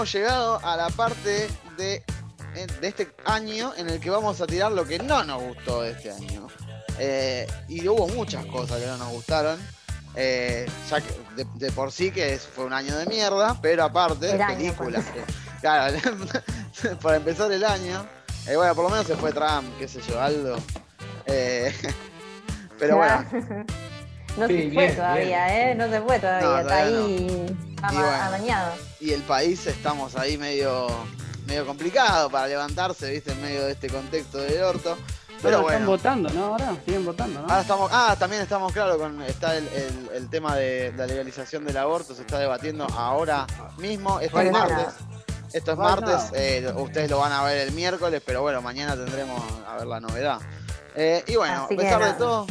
hemos llegado a la parte de, de este año en el que vamos a tirar lo que no nos gustó de este año. Eh, y hubo muchas cosas que no nos gustaron. Eh, ya que de, de por sí que es- fue un año de mierda, pero aparte, El año, películas. que- claro, para empezar el año. eh, bueno, por lo menos se fue Trump, qué sé yo, Aldo. Eh, pero bueno, No Sí, se fue bien, todavía, bien. ¿eh? No se fue todavía, No, está todavía ahí Y bueno. amañado. y el país estamos ahí medio, medio complicado para levantarse, viste, en medio de este contexto del orto. Pero Ahora están bueno. votando, ¿no? Ahora siguen votando, ¿no? Ahora estamos, ah, también estamos claro con está el, el- el tema de la legalización del aborto, se está debatiendo ahora mismo. Esto es Right now. martes. Esto es Right martes, eh, ustedes lo van a ver el miércoles, pero bueno, mañana tendremos a ver la novedad. Eh, y bueno, Así a pesar de nada. todo,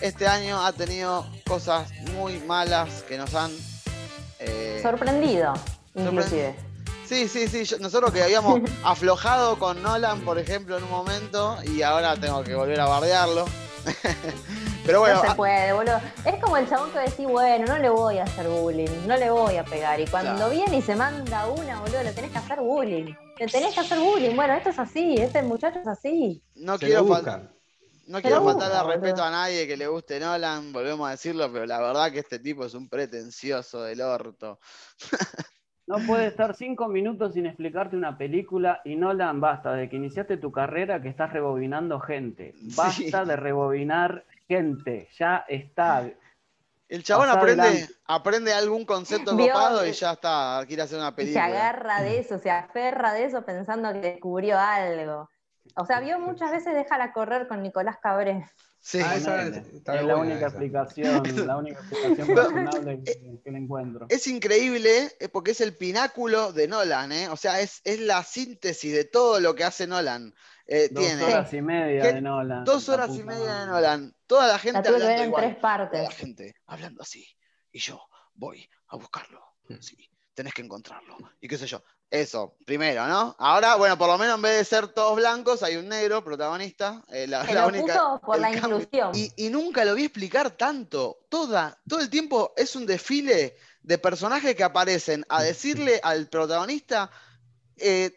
este año ha tenido cosas muy malas que nos han eh, Sorprendido, inclusive. Sí, sí, sí. yo- nosotros que habíamos aflojado con Nolan, por ejemplo, en un momento, y ahora tengo que volver a bardearlo. Pero bueno, no se ah, puede, boludo. Es como el chabón que decís, bueno, no le voy a hacer bullying, no le voy a pegar. Y cuando Claro. viene y se manda una, boludo, le tenés que hacer bullying. Le tenés que hacer bullying. Bueno, esto es así, este muchacho es así. no Se quiero, buscan. No quiero faltarle al respeto a nadie que le guste Nolan, volvemos a decirlo, pero la verdad que este tipo es un pretencioso del orto. No puede estar cinco minutos sin explicarte una película y Nolan, basta, de que iniciaste tu carrera que estás rebobinando gente. Basta Sí. de rebobinar gente, ya está. El chabón aprende, adelante. aprende algún concepto copado y ya está, quiere hacer una Y se película. agarra de eso, se aferra de eso pensando que descubrió algo. O sea, vio muchas veces déjala correr con Nicolás Cabré. Sí. Ah, esa Ponele. está es la única esa. explicación, la única explicación razonable que, que le encuentro. Es increíble eh, porque es el pináculo de Nolan, ¿eh? O sea, es, es la síntesis de todo lo que hace Nolan. Eh, Dos tiene horas y media ¿Qué? de Nolan. dos horas y media de. Nolan. Toda la gente La que hablando ver en igual. tres Toda la partes. gente hablando así. Y yo voy a buscarlo. Hmm. Sí, tenés que encontrarlo. Y qué sé yo. Eso, primero, ¿no? Ahora, bueno, por lo menos en vez de ser todos blancos, hay un negro protagonista. eh, la, Se la lo única, puso por el la cambio. inclusión. Y, y nunca lo vi explicar tanto. Toda, todo el tiempo es un desfile de personajes que aparecen a decirle al protagonista, eh,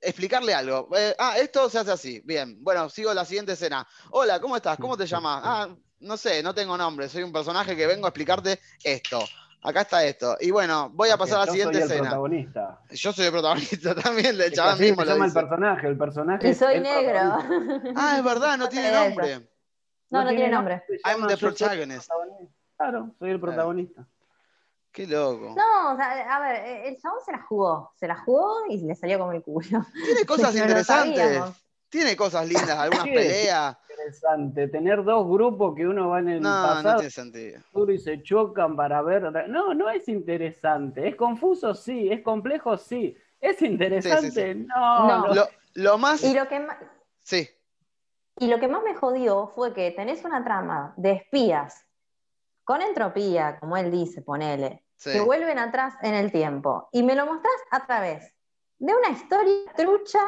explicarle algo. Eh, ah, esto se hace así. Bien, bueno, sigo la siguiente escena. Hola, ¿cómo estás? ¿Cómo te llamas? Ah, no sé, no tengo nombre. Soy un personaje que vengo a explicarte esto. Acá está esto. Y bueno, voy a pasar a la Yo siguiente soy el escena. protagonista. Yo soy el protagonista también, que chaval así mismo se llama el personaje, el personaje. Y soy el negro. Ah, es verdad, no tiene nombre. No, no tiene nombre. I'm llama the Yo soy el protagonist. protagonista. Claro, soy el protagonista. Qué loco. No, o sea, a ver, el chabón se la jugó. Se la jugó y le salió como el culo. Tiene cosas interesantes. Tiene cosas lindas, algunas peleas. Interesante. Tener dos grupos que uno va en el No, no pasado tiene sentido. futuro y se chocan para ver. No, no es interesante. Es confuso, sí. Es complejo, sí. Es interesante, Sí, sí, no. No. no. Lo, lo más. Y lo que ma- Sí, Y lo que más me jodió fue que tenés una trama de espías con entropía, como él dice, ponele, sí. que vuelven atrás en el tiempo. Y me lo mostrás a través de una historia trucha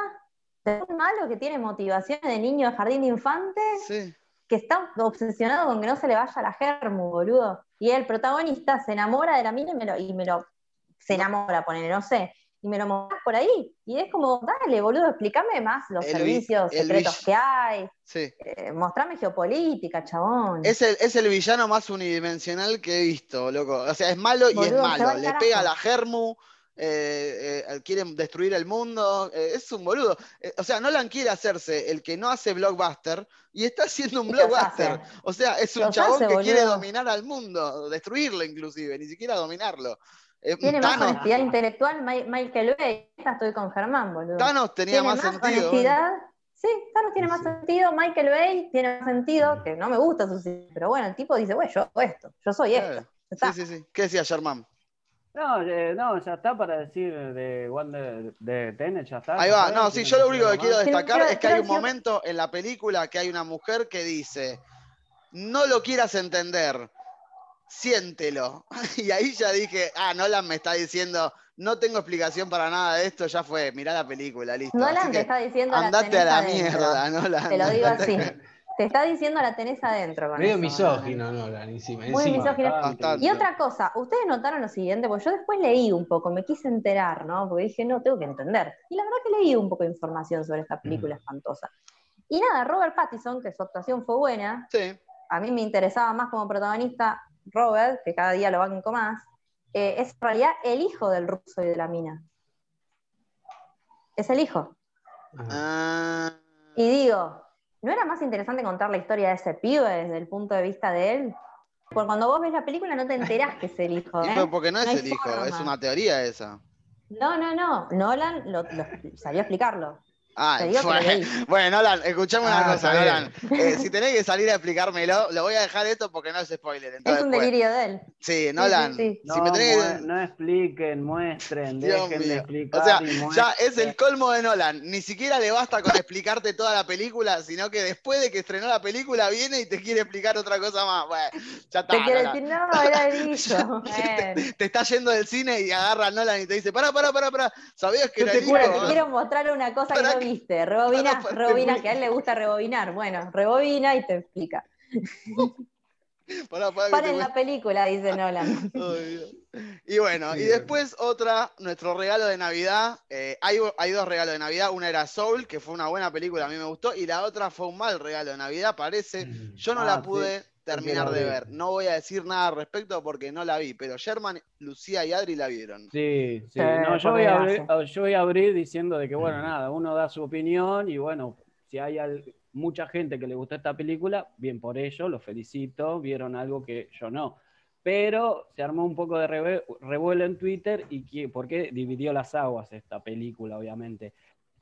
un malo que tiene motivaciones de niño de jardín de infantes, sí. que está obsesionado con que no se le vaya la germu, boludo. Y el protagonista se enamora de la mina y me lo, y me lo se enamora, ponele, no sé. Y me lo mostrás por ahí. Y es como, dale, boludo, explícame más los El servicios secretos que hay. sí. Eh, mostrame geopolítica, chabón. Es el, es el villano más unidimensional que he visto, loco. O sea, es malo y es malo. al Le carajo. pega a la Germu, eh, eh, quieren destruir el mundo. eh, es un boludo. Eh, o sea, Nolan quiere hacerse el que no hace blockbuster y está haciendo un blockbuster. O sea, es un Los chabón hace, que quiere dominar al mundo, destruirlo inclusive, ni siquiera dominarlo. Tiene más honestidad intelectual Michael Bay. Estoy con Germán, boludo. Thanos tenía tiene más, más, sentido. honestidad. Sí, Thanos tiene más Sí. sentido. Michael Bay tiene más sentido, que no me gusta su pero bueno, el tipo dice, güey, yo hago esto, yo soy esto. Sí, sí, sí. ¿Qué decía Germán? No, eh, no, ya está para decir de Wonder de Tenet, ya está. Ahí va, no, sí, ¿Tiene yo lo único que quiero destacar es que hay un momento en la película que hay una mujer que dice, no lo quieras entender, siéntelo. Y ahí ya dije, ah, Nolan me está diciendo, no tengo explicación para nada de esto, ya fue, mirá la película, listo. Nolan te está diciendo la andate a tenés la mierda, Nolan. Te lo digo así. Te está diciendo la tenés adentro. Con Medio eso, misógino, Nolan, encima. Muy encima. misógino. Bastante. Y otra cosa, ustedes notaron lo siguiente, porque yo después leí un poco, me quise enterar, ¿no? Porque dije, no, tengo que entender. Y la verdad que leí un poco de información sobre esta película espantosa. Y nada, Robert Pattinson, que su actuación fue buena, Sí. a mí me interesaba más como protagonista Robert, que cada día lo banco más, eh, es en realidad el hijo del ruso y de la mina. Es el hijo. Ajá. Ah, Y digo, ¿no era más interesante contar la historia de ese pibe desde el punto de vista de él? Porque cuando vos ves la película no te enterás que es el hijo. ¿eh? porque no es No el hijo, forma. es una teoría esa. No, no, no. Nolan lo, lo- salió a explicarlo. Ah, lo bueno, Nolan, escuchame una Ah, cosa, Nolan. Eh, si tenés que salir a explicármelo, lo voy a dejar esto porque no es spoiler. Es un pues, delirio de él. Sí, Nolan. sí. Si No, me tenés que- mue- no expliquen, muestren, Dios dejen de mío. explicar. O sea, y ya es el colmo de Nolan. Ni siquiera le basta con explicarte toda la película, sino que después de que estrenó la película viene y te quiere explicar otra cosa más. Bueno, ya está. Te quiere decir, no, era el hijo. te, te está yendo del cine y agarra a Nolan y te dice, pará, pará, pará, pará. ¿Sabías que Yo era te el hijo? Te quiero mostrar una cosa que no viste. Rebobina, para- para- rebobina, te- que a él le gusta rebobinar. Bueno, rebobina y te explica. Paren muestro. la película, dice Nolan. Y bueno, y después otra, nuestro regalo de Navidad. eh, hay, hay dos regalos de Navidad. Una era Soul, que fue una buena película, a mí me gustó. Y la otra fue un mal regalo de Navidad, parece. Yo no Ah, la sí, pude terminar de ver. No voy a decir nada al respecto porque no la vi. Pero Sherman, Lucía y Adri la vieron. Sí, sí. Sí, No, yo, voy a abrir, desgracia. yo voy a abrir diciendo de que, bueno, nada, uno da su opinión y bueno, si hay al- mucha gente que le gusta esta película, bien por ello, los felicito, vieron algo que yo no. Pero se armó un poco de revuelo en Twitter y que, ¿por qué dividió las aguas esta película, obviamente?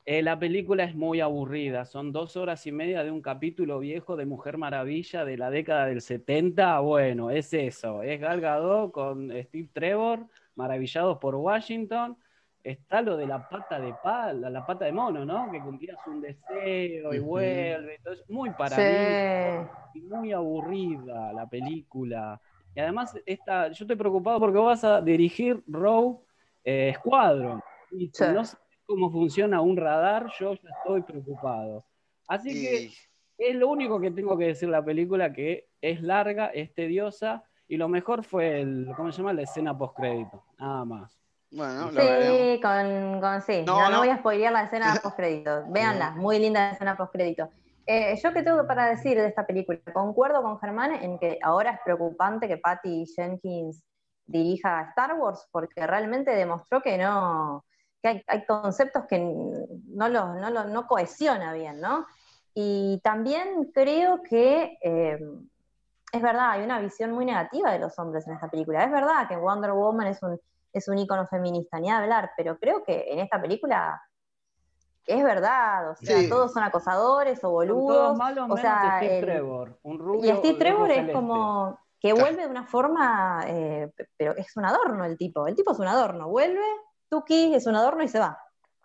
Eh, la película es muy aburrida, son dos horas y media de un capítulo viejo de Mujer Maravilla de la década del 70. Bueno, es eso, es Gal Gadot con Steve Trevor, maravillados por Washington. Está lo de la pata de pala, la pata de mono, ¿no? Que cumplías un deseo y vuelve. Entonces, muy para Sí. y muy aburrida la película. Y además, esta, yo estoy preocupado porque vos vas a dirigir Row eh, Squadron. Y Sí. no sabes cómo funciona un radar, yo ya estoy preocupado. Así que es lo único que tengo que decir la película, que es larga, es tediosa, y lo mejor fue el, ¿cómo se llama? La escena post-crédito, nada más. bueno, lo. Sí, con, con sí. No, No, no, no. voy a spoilear la escena post-crédito. Véanla, muy linda la escena post-crédito. Eh, yo qué tengo para decir de esta película. Concuerdo con Germán en que ahora es preocupante que Patty Jenkins dirija Star Wars porque realmente demostró que no, que hay, hay conceptos que no los no, los- no cohesiona bien, ¿no? Y también creo que eh, es verdad, hay una visión muy negativa de los hombres en esta película. Es verdad que Wonder Woman es un, es un ícono feminista, ni hablar, pero creo que en esta película es verdad, o sea, Sí. todos son acosadores o boludos. todos malos o sea, Steve el- Trevor, un y Steve Trevor es como que vuelve de una forma, eh, pero es un adorno el tipo. El tipo es un adorno. Vuelve, Tuki es un adorno y se va.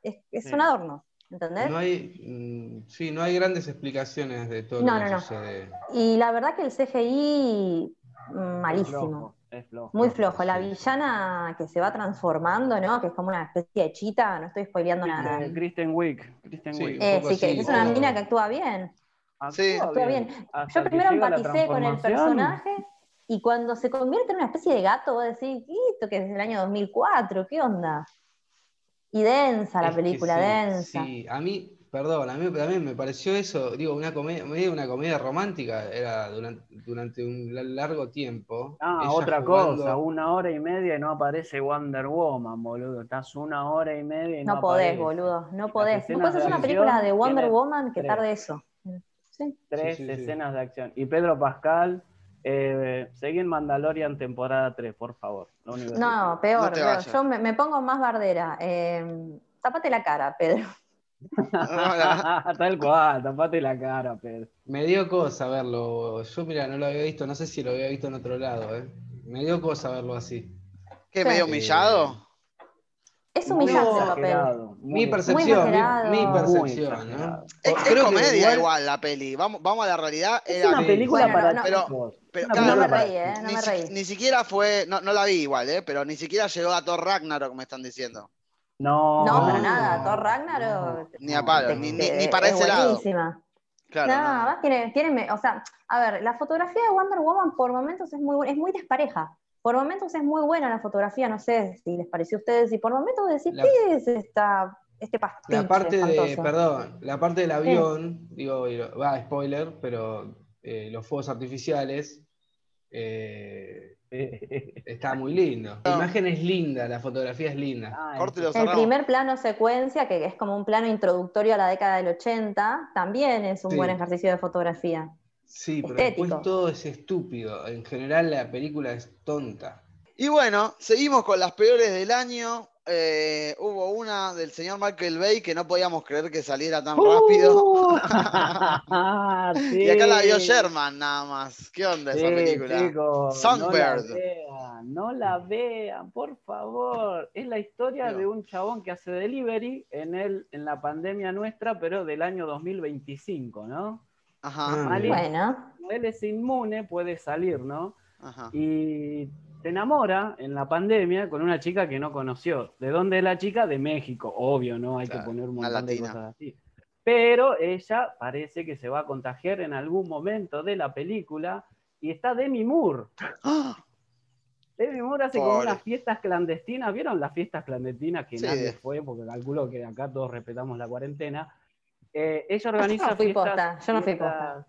Es, es Sí. un adorno, ¿entendés? No hay, mm, sí, no hay grandes explicaciones de todo No, lo que no, no. sucede. Y la verdad que el CGI, mm, Es malísimo. flojo, es flojo. Muy flojo. La villana que se va transformando, ¿no? Que es como una especie de chita, no estoy spoileando nada. Eh, Kristen Wiig. Kristen Sí. Wiig. Eh, sí, que es una mina que actúa bien. Sí. Actúa bien. Hasta Yo primero empaticé con el personaje y cuando se convierte en una especie de gato, vos decís, "¿Y esto que es del año 2004? ¿Qué onda? Y densa la Es película, sí, densa. Sí, a mí, perdón, a mí también me pareció eso, digo, una comedia, una comedia romántica, era durante, durante un la- largo tiempo. Ah, otra jugando- cosa, una hora y media y no aparece Wonder Woman, boludo. Estás una hora y media y no, No podés, aparece. boludo, no podés. escenas Después es de una película de Wonder Woman que tres. tarde eso. Sí. Tres Sí, sí, sí. escenas de acción. Y Pedro Pascal, eh, seguí en Mandalorian temporada 3, por favor. Lo único que No, peor, No. Yo me, me pongo más bardera. Eh, tapate la cara, Pedro. Tal cual, tapate la cara, Pedro. Me dio cosa verlo, yo mira, no lo había visto, no sé si lo había visto en otro lado, ¿eh? Me dio cosa verlo así. ¿Qué, Sí. medio humillado? Es humillante el papel. Mi muy percepción, mi, mi percepción. ¿no? Es, es Creo que comedia igual- igual, la peli. Vamos, vamos a la realidad. Es Era, una película Bueno, para no, pero-. Pero, Una claro, No me reí, ¿eh? No ni, me si- reí. ni siquiera fue, no, no la vi igual, ¿eh? pero ni siquiera llegó a Thor Ragnarok, me están diciendo. No, No, para nada. Thor Ragnarok. Ni a palo, te- ni, ni- te- ni para es ese lado. buenísima. Claro, no, además tiene, tiene, me- o sea, a ver, la fotografía de Wonder Woman por momentos es muy, es muy despareja. Por momentos es muy buena la fotografía, no sé si les pareció a ustedes, y por momentos decís, La- ¿qué es esta, este pastiche La parte de, perdón, la parte del avión, digo, va, spoiler, pero eh, los fuegos artificiales eh, está muy lindo. La imagen es linda, la fotografía es linda. Ah, El primer plano secuencia, que es como un plano introductorio a la década del 80, también es un Sí. buen ejercicio de fotografía. Sí, pero estético. después todo es estúpido. En general la película es tonta. Y bueno, seguimos con las peores del año. Eh, hubo una del señor Michael Bay que no podíamos creer que saliera tan rápido. Uh, Y acá la vio. Sherman nada más. ¿Qué onda esa Sí, película? chicos, Songbird. No la vean, no la vean, por favor. Es la historia de un chabón que hace delivery en, el, en la pandemia nuestra, pero del año 2025, ¿no? Ajá, Bueno, Él es inmune, puede salir, ¿no? ajá. Y se enamora en la pandemia con una chica que no conoció. ¿De dónde es la chica? De México, obvio, ¿no? Hay Claro, que poner un montón de cosas así. Pero ella parece que se va a contagiar en algún momento de la película y está Demi Moore. ¡Ah! Demi Moore hace como unas fiestas clandestinas. ¿Vieron las fiestas clandestinas que Sí. nadie fue? Porque calculo que acá todos respetamos la cuarentena. Eh, ella Yo organiza no fui fiestas, posta, yo no fui fiestas-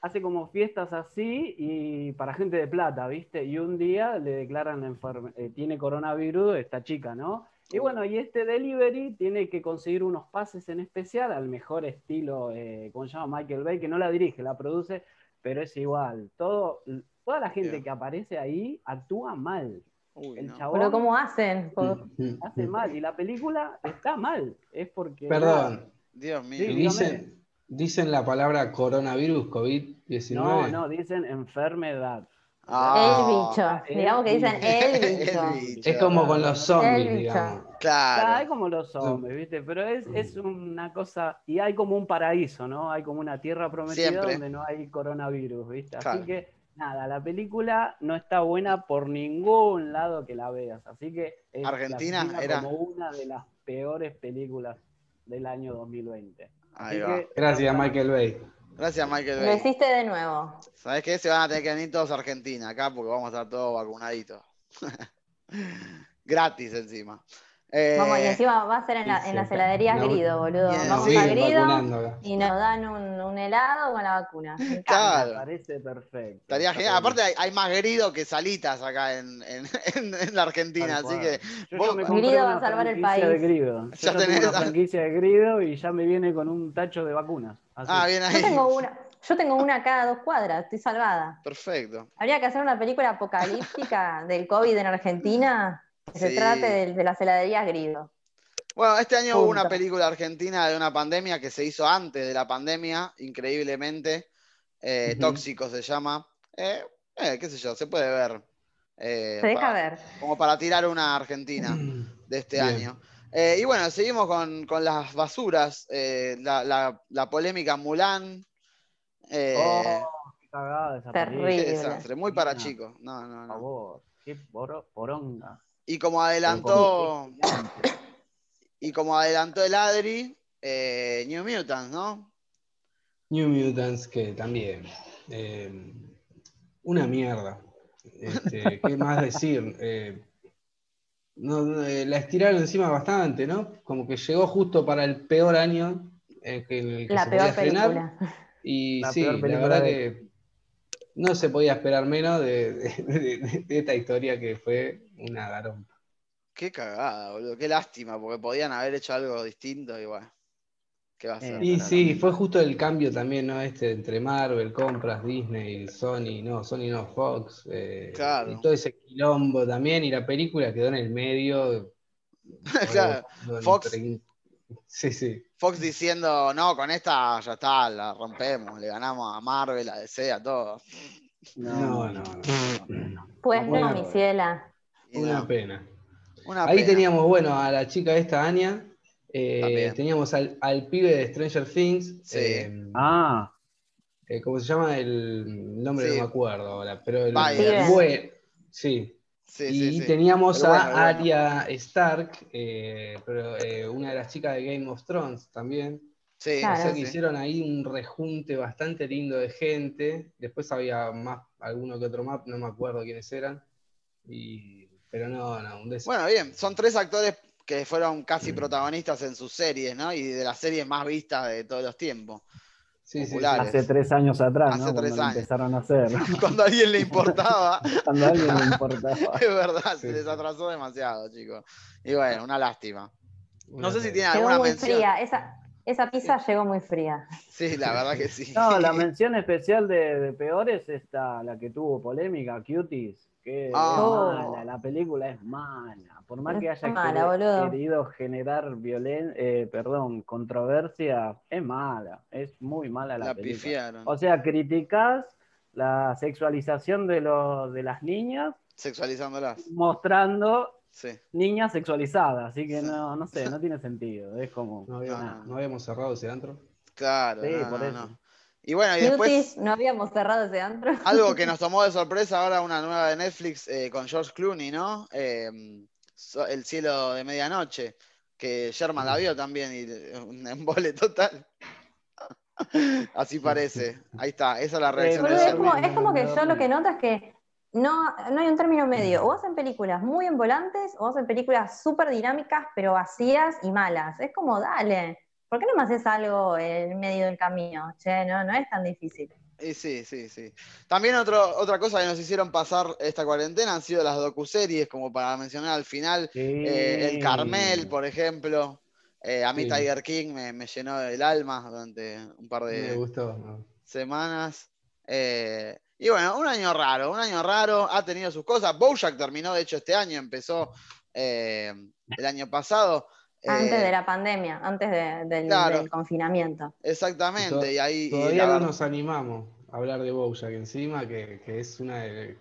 Hace como fiestas así y para gente de plata, ¿viste? Y un día le declaran enferme- eh, tiene coronavirus esta chica, ¿no? Y bueno, y este delivery tiene que conseguir unos pases en especial al mejor estilo, eh, ¿cómo se llama? Michael Bay, que no la dirige, la produce, pero es igual. Todo, toda la gente que aparece ahí actúa mal. Uy, El no. chabón pero ¿cómo hacen? hace mal y la película está mal. Es porque. Perdón, Dios mío. Sí, dicen, dicen la palabra coronavirus, COVID-19. No, no, dicen enfermedad. Ah, el bicho. el Digamos que dicen el bicho. El bicho. Es como con los zombies, El bicho. digamos. Claro, hay Claro. como los hombres, ¿viste? Pero es, es una cosa, y hay como un paraíso, ¿no? Hay como una tierra prometida Siempre. donde no hay coronavirus, ¿viste? Así Claro. que, nada, la película no está buena por ningún lado que la veas. Así que es Argentina era- como una de las peores películas del año 2020. Ahí va. que- Gracias, Michael Bay. Gracias, Michael Lo Bay. hiciste de nuevo. ¿Sabes qué? Se van a tener que venir todos a Argentina acá porque vamos a estar todos vacunaditos. Gratis encima. Eh, Vamos, y encima va a ser en, la- en las heladerías No, Grido, boludo. Vamos sí, a Grido y nos dan un, un helado con la vacuna. Me. Claro. Parece perfecto. Estaría genial. Aparte hay, hay más grido que salitas acá en, en- en- en la Argentina, así cual. que vos- Grido va a salvar el franquicia país. de Grido. Yo Ya ya tengo tenés- una franquicia de Grido y ya me viene con un tacho de vacunas. Así. Ah, bien ahí. Yo tengo una, yo tengo una cada dos cuadras, estoy salvada. Perfecto. Habría que hacer una película apocalíptica del COVID en Argentina que se Sí. trate de, de las heladerías Grido. Bueno, este año hubo una película argentina de una pandemia que se hizo antes de la pandemia, increíblemente. Eh. Tóxico se llama. Eh, eh, qué sé yo, se puede ver. Eh, Se deja ver. Como para tirar una Argentina de este Bien. año. Eh, y bueno, seguimos con, con las basuras. eh, la, la- la polémica Mulan. Eh, Oh, qué cagada esa Terrible. qué película. desastre, muy para chicos. No, no, Por favor, qué poro- poronga. Y como adelantó, y como adelantó el Adri, eh, New Mutants, ¿no? New Mutants, que también. eh, una mierda. Este, ¿Qué más decir? Eh, no, eh, la estiraron encima bastante, ¿no? Como que llegó justo para el peor año que, en el que La se podía peor estrenar. película. Y La sí, la verdad de- que no se podía esperar menos de, de- de- de esta historia que fue una garompa. Qué cagada, boludo. Qué lástima, porque podían haber hecho algo distinto y bueno. ¿Qué va a ser? Eh, Y Pero sí, fue justo el cambio también, ¿no? Este entre Marvel, compras, Disney, Sony, no, Sony no, Fox, eh, Claro. y todo ese quilombo también, y la película quedó en el medio. Claro, Bueno, Fox- entre- Sí, sí. Fox diciendo, no, con esta ya está, la rompemos, le ganamos a Marvel, a DC, a todos. No, no, no. Pues no, mi ciela. Una no, pena. una Ahí pena. teníamos, bueno, a la chica esta, Anya. eh, teníamos al, al pibe de Stranger Things. Sí. eh, Ah, eh, ¿Cómo se llama? El nombre Sí. no me acuerdo ahora, pero el, Byers. el buen- sí. Sí, y sí, sí. teníamos bueno, a bueno. Arya Stark, eh, pero, eh, una de las chicas de Game of Thrones también. Sí, Claro. O sea que sí. hicieron ahí un rejunte bastante lindo de gente. Después había más, alguno que otro más, no me acuerdo quiénes eran. Y, pero no, no, un desastre. Bueno, bien, son tres actores que fueron casi protagonistas en sus series, ¿no? Y de las series más vistas de todos los tiempos. Sí. Hace tres años atrás, Hace ¿no? Cuando tres lo años. empezaron a hacer. Cuando a alguien le importaba, Cuando a alguien le importaba. es verdad, Sí, se les atrasó demasiado, chicos. Y bueno, una lástima. No sé si tiene Llegó alguna muy mención. fría. Esa, esa pizza llegó muy fría. Sí, la verdad que sí. No, la mención especial de, de peores esta, la que tuvo polémica, Cuties, que Ah. es mala, la película es mala. Por más Es que haya mala, querido generar violen eh, perdón, controversia, es mala, es muy mala la, La película. pifiaron. O sea, criticás la sexualización de, los de las niñas Sexualizándolas. mostrando Sí. niñas sexualizadas, así que Sí. no, no sé, no tiene sentido, es como... No, había- No. no habíamos cerrado ese antro. Claro. Sí, no, por no, eso. Y bueno, y después. No habíamos cerrado ese antro. Algo que nos tomó de sorpresa ahora, una nueva de Netflix eh, con George Clooney, ¿no? Eh, so- El cielo de medianoche, que Sherman la vio también y eh, un embole total. Así parece. Ahí está, esa es la reacción de Boludo, es, como, es como que yo lo que noto es que no, no hay un término medio. O hacen películas muy envolantes o hacen películas súper dinámicas, pero vacías y malas. Es como, dale, ¿por qué no me haces algo en medio del camino? Che, no, no es tan difícil. Y sí, sí, sí. También otro, otra cosa que nos hicieron pasar esta cuarentena han sido las docuseries, como para mencionar al final, Sí. eh, El Carmel, por ejemplo. Eh, a mí Sí. Tiger King me, me llenó el alma durante un par de, Me gustó. no. semanas. Eh, y bueno, un año raro, un año raro, ha tenido sus cosas. Bojack terminó, de hecho, este año, empezó eh, el año pasado. Antes Eh, de la pandemia, antes de- del, Claro. del confinamiento. Exactamente, To- y ahí... Todavía no nos animamos a hablar de Bojack encima, que, que es una de,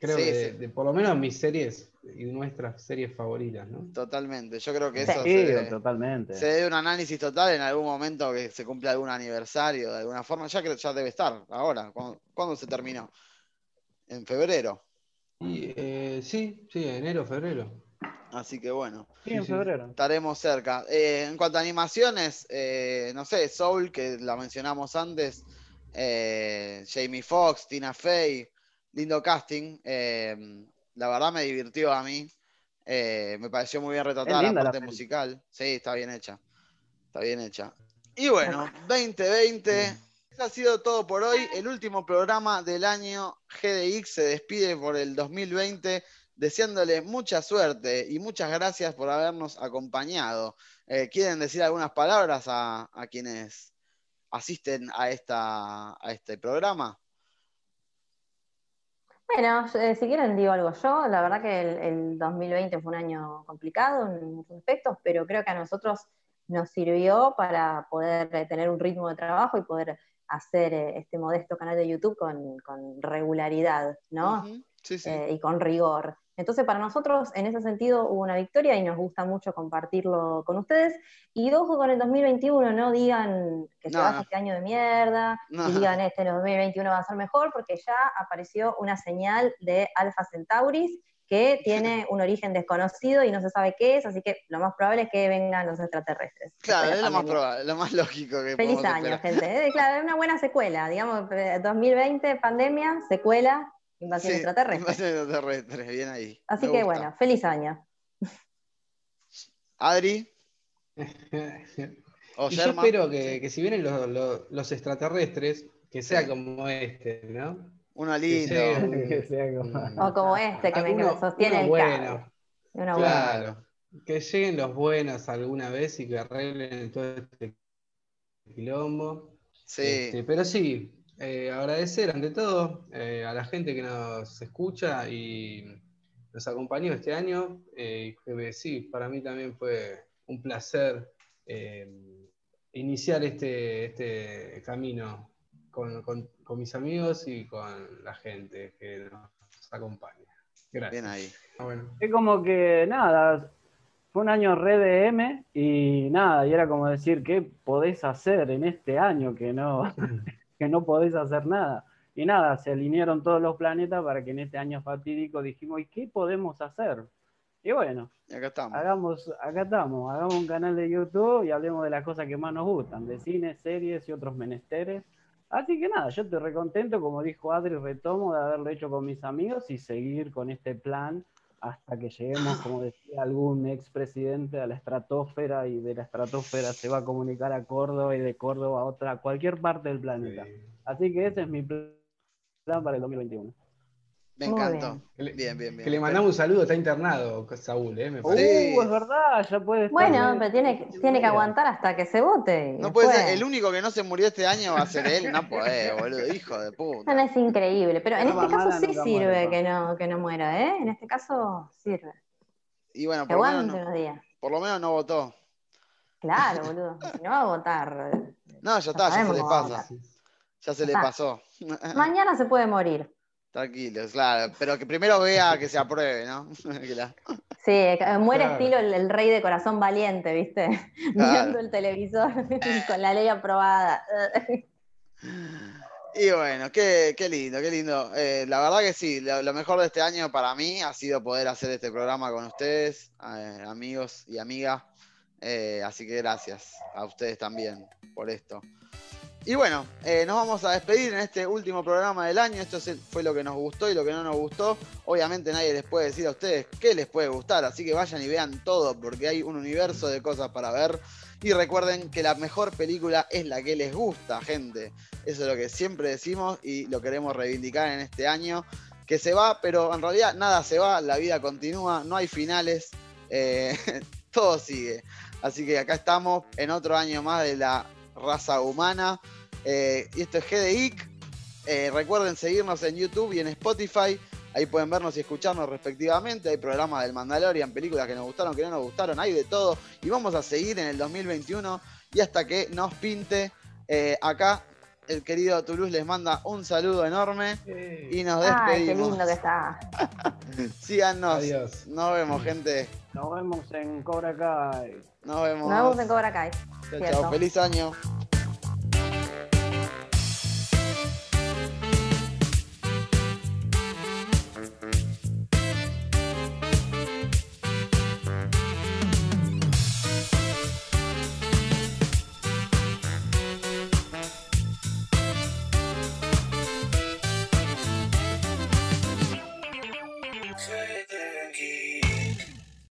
creo Sí, que de, sí. de por lo menos mis series y nuestras series favoritas, ¿no? Totalmente, yo creo que eso Sí, se, totalmente. se debe un análisis total en algún momento que se cumple algún aniversario, de alguna forma. Ya creo ya debe estar, ahora. ¿Cuándo, cuándo se terminó? En febrero. Y eh, sí, sí, enero, febrero. Así que bueno. Sí, en Sí, sí. febrero. Estaremos cerca. Eh, en cuanto a animaciones, eh, no sé, Soul, que la mencionamos antes, eh, Jamie Foxx, Tina Fey, lindo casting. eh, la verdad me divirtió a mí. eh, me pareció muy bien retratada la parte musical. Sí, está bien hecha. Está bien hecha. Y bueno, 2020. Eso ha sido todo por hoy. El último programa del año GDX se despide por el 2020 deseándole mucha suerte y muchas gracias por habernos acompañado. Eh, ¿Quieren decir algunas palabras a, a quienes asisten a, esta, a este programa? Bueno, eh, si quieren digo algo yo, la verdad que el, el 2020 fue un año complicado en muchos aspectos, pero creo que a nosotros nos sirvió para poder eh, tener un ritmo de trabajo y poder hacer eh, este modesto canal de YouTube con, con regularidad, ¿no? Sí, sí. Eh, y con rigor. Entonces, para nosotros, en ese sentido, hubo una victoria y nos gusta mucho compartirlo con ustedes. Y ojo con el 2021, no digan que se No, va no. este año de mierda, No. y digan este el 2021 va a ser mejor, porque ya apareció una señal de Alpha Centauris que tiene un origen desconocido y no se sabe qué es, así que lo más probable es que vengan los extraterrestres. Claro, de es lo más probable, lo más lógico que Feliz año, esperar. gente. Eh, Claro, es una buena secuela, digamos, eh, 2020, pandemia, secuela, invasión Sí, extraterrestre. invasión extraterrestre, bien ahí. Así Me que gusta. bueno, feliz año. Adri o Y yo espero que, que si vienen los, los- los extraterrestres, que sea Sí. como este, ¿no? Uno Que lindo. sea Que sea como- un- O como este que me, sostiene uno el bueno. buena. Claro. Que lleguen los buenos alguna vez y que arreglen todo este quilombo. Sí. Este, pero sí, eh, agradecer ante todo eh, a la gente que nos escucha y nos acompañó este año. eh, sí, para mí también fue un placer eh, iniciar este, este camino con, con- con mis amigos y con la gente que nos acompaña. Gracias. Bien ahí. Ah, bueno. Es como que nada, fue un año re de M y nada, y era como decir, ¿qué podés hacer en este año que no, que no podés hacer nada? Y nada, se alinearon todos los planetas para que en este año fatídico dijimos, ¿y qué podemos hacer? Y bueno, Y acá estamos. hagamos, acá estamos, hagamos un canal de YouTube y hablemos de las cosas que más nos gustan, de cine, series y otros menesteres. Así que nada, yo estoy recontento, como dijo Adri, retomo de haberlo hecho con mis amigos y seguir con este plan hasta que lleguemos, como decía algún expresidente, a la estratosfera y de la estratosfera se va a comunicar a Córdoba y de Córdoba a otra, a cualquier parte del planeta. Así que ese es mi plan para el 2021. Me encantó. bien. Bien, bien, bien. Que le mandamos un saludo, está internado Saúl, ¿eh? Me Uh, parece. Sí. es verdad, ya puede estar Bueno, bien. pero tiene, que- tiene que aguantar hasta que se vote. No puede ser, el único que no se murió este año va a ser él. No puede, boludo, hijo de puta. no, es increíble, pero en No, este caso sí sirve muere, que no, que no muera, ¿eh? En este caso sirve. Y bueno, por lo, menos aguante no, unos días. por lo menos no votó. Claro, boludo. Si no va a votar. eh, No, ya está, ya se le pasa. Ya se le pasó. Mañana se puede morir. Tranquilos, claro. Pero que primero vea que se apruebe, ¿no? Sí, eh, muere Claro. estilo el, el rey de corazón valiente, ¿viste? Claro. Viendo el televisor con la ley aprobada. Y bueno, qué, qué lindo, qué lindo. Eh, la verdad que sí, lo, lo mejor de este año para mí ha sido poder hacer este programa con ustedes, eh, amigos y amigas. Eh, así que gracias a ustedes también por esto. Y bueno, eh, nos vamos a despedir en este último programa del año. Esto fue lo que nos gustó y lo que no nos gustó. Obviamente nadie les puede decir a ustedes qué les puede gustar, así que vayan y vean todo porque hay un universo de cosas para ver. Y recuerden que la mejor película es la que les gusta, gente. Eso es lo que siempre decimos y lo queremos reivindicar en este año. Que se va, pero en realidad nada se va, la vida continúa, no hay finales, eh, todo sigue. Así que acá estamos en otro año más de la raza humana. Eh, y esto es GDIC. Eh, recuerden seguirnos en YouTube y en Spotify. Ahí pueden vernos y escucharnos respectivamente. Hay programas del Mandalorian, películas que nos gustaron, que no nos gustaron, hay de todo. Y vamos a seguir en el 2021 y hasta que nos pinte. Eh, acá el querido Toulouse les manda un saludo enorme y nos Ay, qué despedimos. lindo que está. Síganos. Adiós. Nos vemos, gente. Nos vemos en Cobra Kai. Nos vemos. Nos vemos en Cobra Kai. Chao, chao. Feliz año.